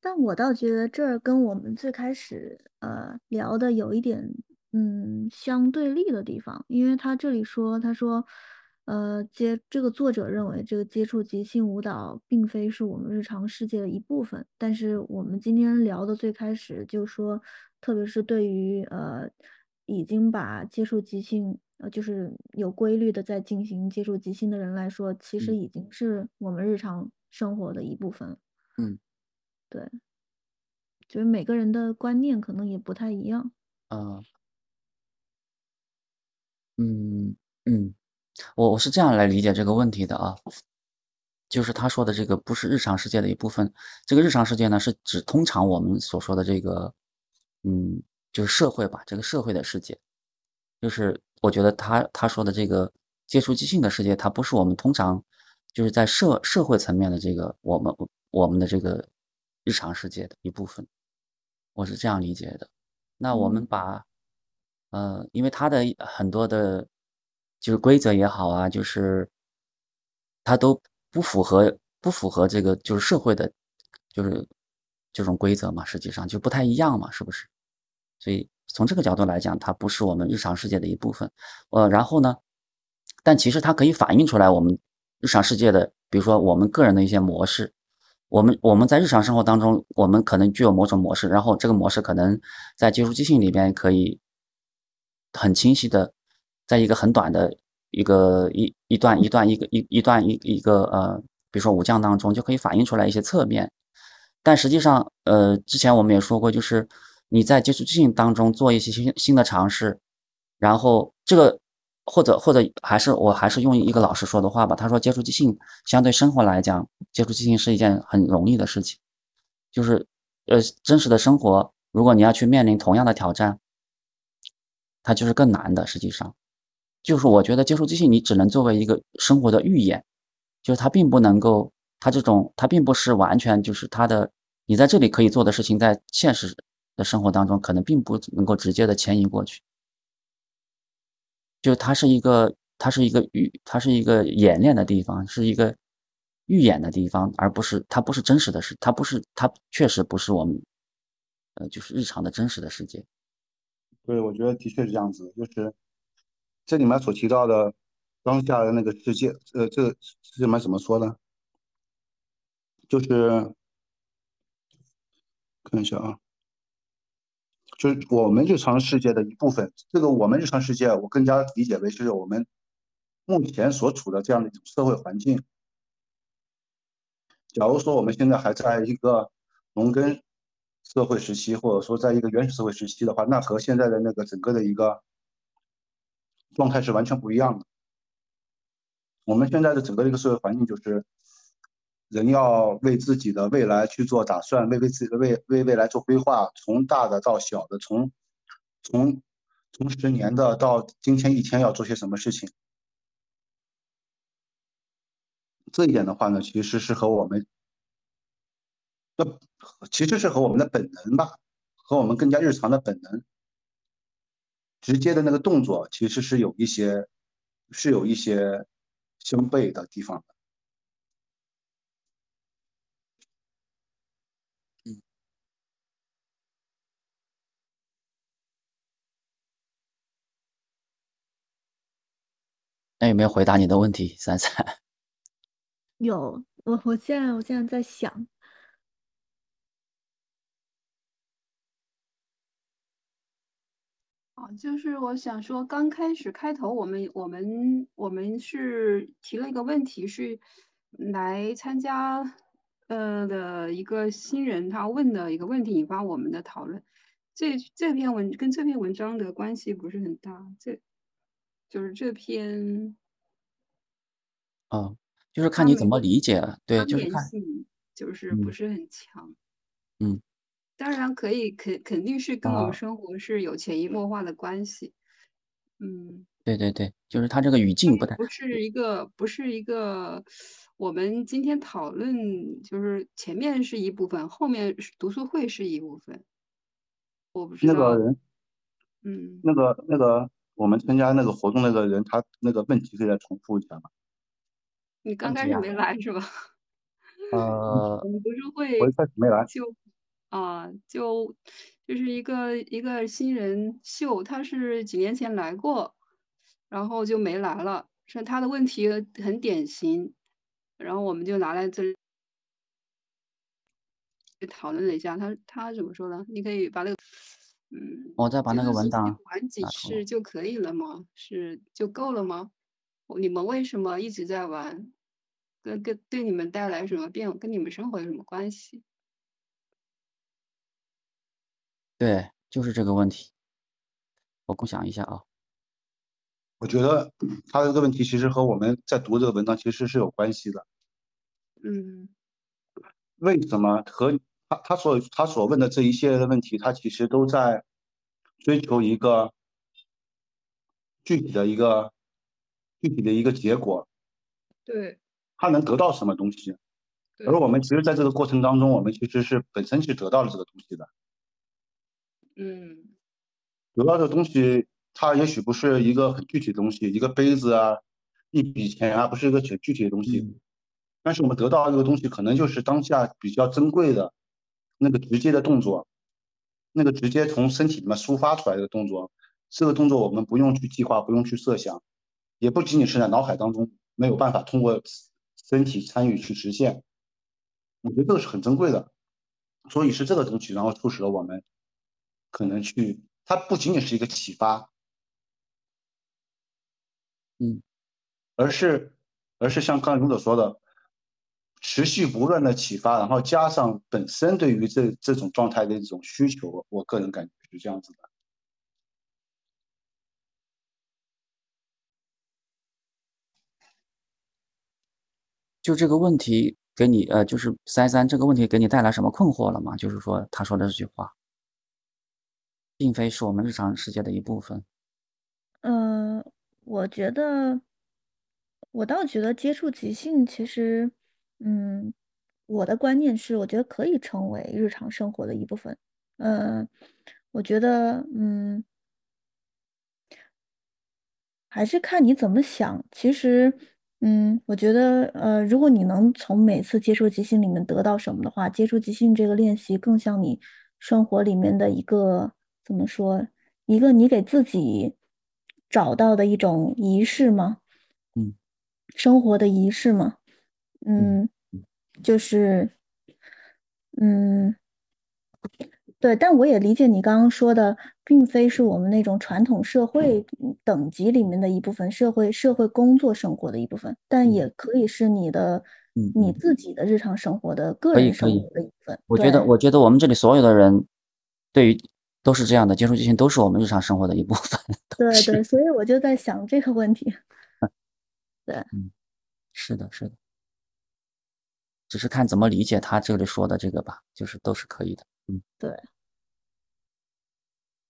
但我倒觉得这儿跟我们最开始呃聊的有一点嗯相对立的地方，因为他这里说，他说，呃，接这个作者认为这个接触即兴舞蹈并非是我们日常世界的一部分，但是我们今天聊的最开始就说，特别是对于呃已经把接触即兴呃就是有规律的在进行接触即兴的人来说，其实嗯。已经是我们日常生活的一部分嗯对。就是每个人的观念可能也不太一样。啊嗯嗯，我我是这样来理解这个问题的啊，就是他说的这个不是日常世界的一部分，这个日常世界呢是指通常我们所说的这个，嗯，就是社会吧，这个社会的世界，就是我觉得他他说的这个接触即兴的世界，它不是我们通常就是在社社会层面的这个我们我们的这个日常世界的一部分，我是这样理解的。那我们嗯把呃，因为它的很多的，就是规则也好啊，就是它都不符合不符合这个就是社会的，就是这种规则嘛，实际上就不太一样嘛，是不是？所以从这个角度来讲，它不是我们日常世界的一部分。呃，然后呢，但其实它可以反映出来我们日常世界的，比如说我们个人的一些模式。我们我们在日常生活当中，我们可能具有某种模式，然后这个模式可能在接触即兴里边可以很清晰的，在一个很短的一个一一段一段一个一一段一一个呃，比如说武将当中就可以反映出来一些侧面。但实际上，呃，之前我们也说过，就是你在接触即兴当中做一些新新的尝试，然后这个或者或者还是我还是用一个老师说的话吧，他说接触即兴相对生活来讲，接触即兴是一件很容易的事情，就是呃真实的生活，如果你要去面临同样的挑战，它就是更难的。实际上，就是我觉得接触即兴你只能作为一个生活的预演，就是它并不能够，它这种它并不是完全就是它的你在这里可以做的事情，在现实的生活当中可能并不能够直接的迁移过去。就它是一个它是一个预它是一个演练的地方，是一个预演的地方，而不是它不是真实的事，它不是它确实不是我们，呃，就是日常的真实的世界。对，我觉得的确是这样子，就是这里面所提到的当下的那个世界，呃，这这里面怎么说呢？就是看一下啊，就是我们日常世界的一部分。这个我们日常世界，我更加理解为就是我们目前所处的这样的一种社会环境。假如说我们现在还在一个农耕社会时期，或者说在一个原始社会时期的话，那和现在的那个整个的一个状态是完全不一样的。我们现在的整个一个社会环境就是人要为自己的未来去做打算，为为自己的未为未来做规划，从大的到小的，从从从十年的到今天一天要做些什么事情。这一点的话呢，其实是和我们，那其实是和我们的本能吧，和我们更加日常的本能，直接的那个动作，其实是有一些是有一些相悖的地方的。那有没有回答你的问题，三三？有，我我现在我现在在想，哦，就是我想说，刚开始开头我们我们我们是提了一个问题，是来参加呃的一个新人他问的一个问题，引发我们的讨论。这这篇文跟这篇文章的关系不是很大，这就是这篇嗯，就是看你怎么理解，对，就是看，就是不嗯是很强。嗯当然可以，肯肯定是跟我们啊，生活是有潜移默化的关系。嗯。对对对，就是它这个语境不太，不是一个，不是一个，我们今天讨论就是前面是一部分，后面是读书会是一部分。我不知道，那个人，嗯，那个那个我们参加那个活动那个人，他那个问题可以再重复一下吗？你刚开始没来是吧？呃，我们读书我一会开始没来。就啊，就就是一个一个新人秀，他是几年前来过，然后就没来了，是他的问题很典型，然后我们就拿来这里讨论了一下，他他怎么说呢？你可以把那个，嗯，我再把那个文档玩几打出来次就可以了吗？是就够了吗？你们为什么一直在玩？跟跟对你们带来什么变？跟你们生活有什么关系？对，就是这个问题。我共享一下啊。我觉得他这个问题其实和我们在读这个文章其实是有关系的。嗯为什么和他他所他所问的这一系列的问题，他其实都在追求一个具体的一个具体的一个结果，对他能得到什么东西？对而我们其实在这个过程当中，我们其实是本身是得到了这个东西的。嗯得到的东西，它也许不是一个很具体的东西，一个杯子啊，一笔钱啊，不是一个很具体的东西。嗯但是我们得到这个东西，可能就是当下比较珍贵的那个直接的动作，那个直接从身体里面抒发出来的动作。这个动作我们不用去计划，不用去设想，也不仅仅是在脑海当中没有办法通过身体参与去实现。我觉得这个是很珍贵的，所以是这个东西，然后促使了我们可能去，它不仅仅是一个启发，嗯，而是而是像刚才勇者说的，持续不断的启发，然后加上本身对于这这种状态的一种需求，我个人感觉是这样子的。就这个问题给你呃，就是三三这个问题给你带来什么困惑了吗？就是说他说的这句话，并非是我们日常世界的一部分。嗯，我觉得，我倒觉得接触即兴其实，嗯，我的观念是，我觉得可以成为日常生活的一部分。嗯，我觉得，嗯，还是看你怎么想。其实，嗯，我觉得，呃，如果你能从每次接触即兴里面得到什么的话，接触即兴这个练习更像你生活里面的一个，怎么说，一个你给自己找到的一种仪式吗？嗯，生活的仪式吗？嗯嗯，就是，嗯。对，但我也理解你刚刚说的，并非是我们那种传统社会嗯等级里面的一部分，社会社会工作生活的一部分，但嗯也可以是你的你自己的日常生活的个人生活的一部分。我觉得，我觉得我们这里所有的人，对于都是这样的，接触这些都是我们日常生活的一部分。对对，所以我就在想这个问题。对，嗯是的，是的，只是看怎么理解他这里说的这个吧，就是都是可以的。嗯对，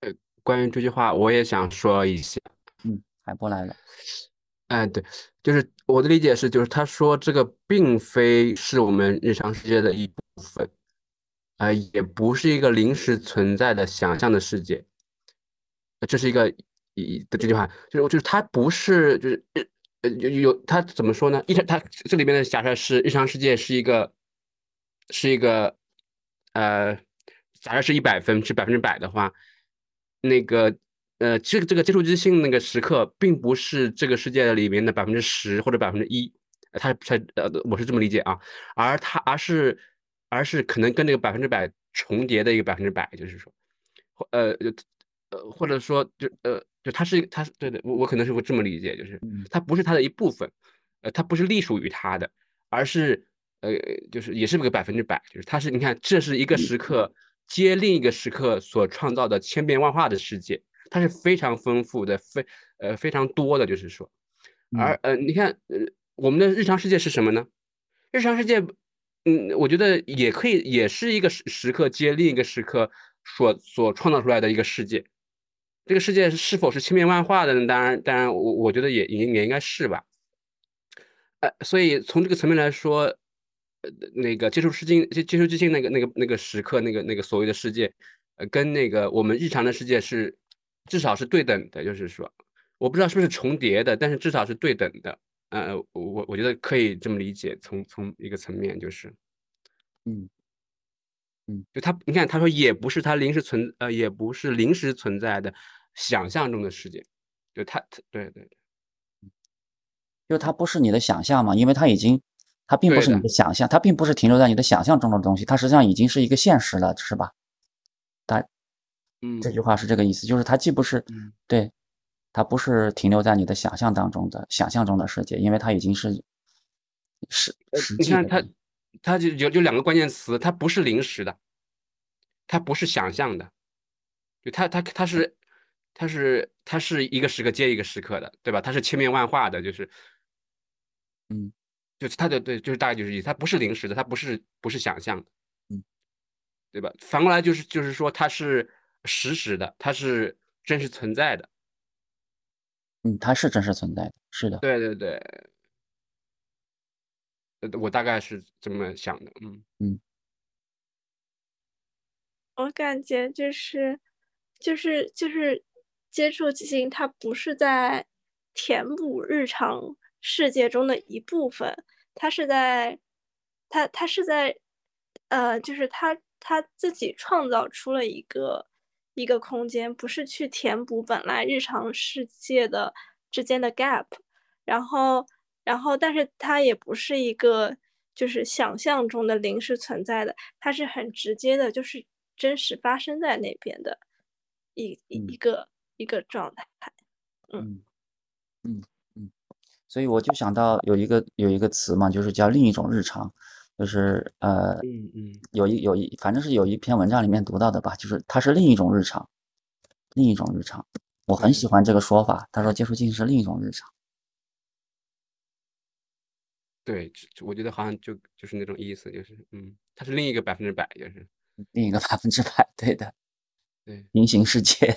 呃关于这句话，我也想说一下。嗯，海波来了。哎，对，就是我的理解是，就是他说这个并非是我们日常世界的一部分，呃，也不是一个临时存在的想象的世界。呃这是一个一的这句话，就是就是它不是就是日呃有有它怎么说呢？一常它这里边的假设是日常世界是一个是一个呃，假设是一百分是百分之百的话，那个呃这个这个接触即兴那个时刻，并不是这个世界里面的百分之十或者百分之一，呃它它呃我是这么理解啊，而它而是而是可能跟这个百分之百重叠的一个百分之百，就是说，或呃呃或者说就呃就它是它是对的，我我可能是会这么理解，就是嗯它不是它的一部分，呃它不是隶属于它的，而是呃就是也是个百分之百，就是它是你看这是一个时刻接另一个时刻所创造的千变万化的世界，它是非常丰富的，非呃非常多的，就是说，而呃你看呃我们的日常世界是什么呢？日常世界，嗯，我觉得也可以，也是一个时时刻接另一个时刻所所创造出来的一个世界。这个世界是否是千变万化的呢？当然，当然，我我觉得也也也应该是吧。呃，所以从这个层面来说，呃，那个接触世界接接触即兴那个那个那个时刻，那个那个所谓的世界，呃，跟那个我们日常的世界是至少是对等的，就是说，我不知道是不是重叠的，但是至少是对等的。呃，我我觉得可以这么理解，从从一个层面就是，嗯嗯，就他，你看他说也不是他临时存，呃，也不是临时存在的想象中的世界，就他，他对对对，就它不是你的想象嘛，因为它已经，它并不是你的的想象，它并不是停留在你的想象中的东西，它实际上已经是一个现实了，是吧？嗯，这句话是这个意思，就是它既不是嗯对，它不是停留在你的想象当中的想象中的世界，因为它已经是实呃实你看他际的东西。，他就有就两个关键词，它不是临时的，它不是想象的，就它它它是它是它是一个时刻接一个时刻的，对吧？它是千变万化的，就是嗯就是它的对，就是大概就是意思，它不是临时的，它不是不是想象的，嗯，对吧？反过来就是就是说它是实时的，它是真实存在的，嗯，它是真实存在的，是的。对对对，呃我大概是这么想的，嗯嗯我感觉就是就是就是接触即兴，它不是在填补日常世界中的一部分，它是在它它是在呃，就是它它自己创造出了一个一个空间，不是去填补本来日常世界的之间的 gap，然后然后但是它也不是一个就是想象中的临时存在的，它是很直接的，就是真实发生在那边的一一个一个状态。嗯嗯嗯，所以我就想到有一个有一个词嘛，就是叫另一种日常，就是呃，嗯嗯有一有一反正是有一篇文章里面读到的吧，就是它是另一种日常，另一种日常。我很喜欢这个说法，他说接触进是另一种日常。对，这我觉得好像就就是那种意思，就是嗯，它是另一个百分之百，就是另一个百分之百对的对平行世界。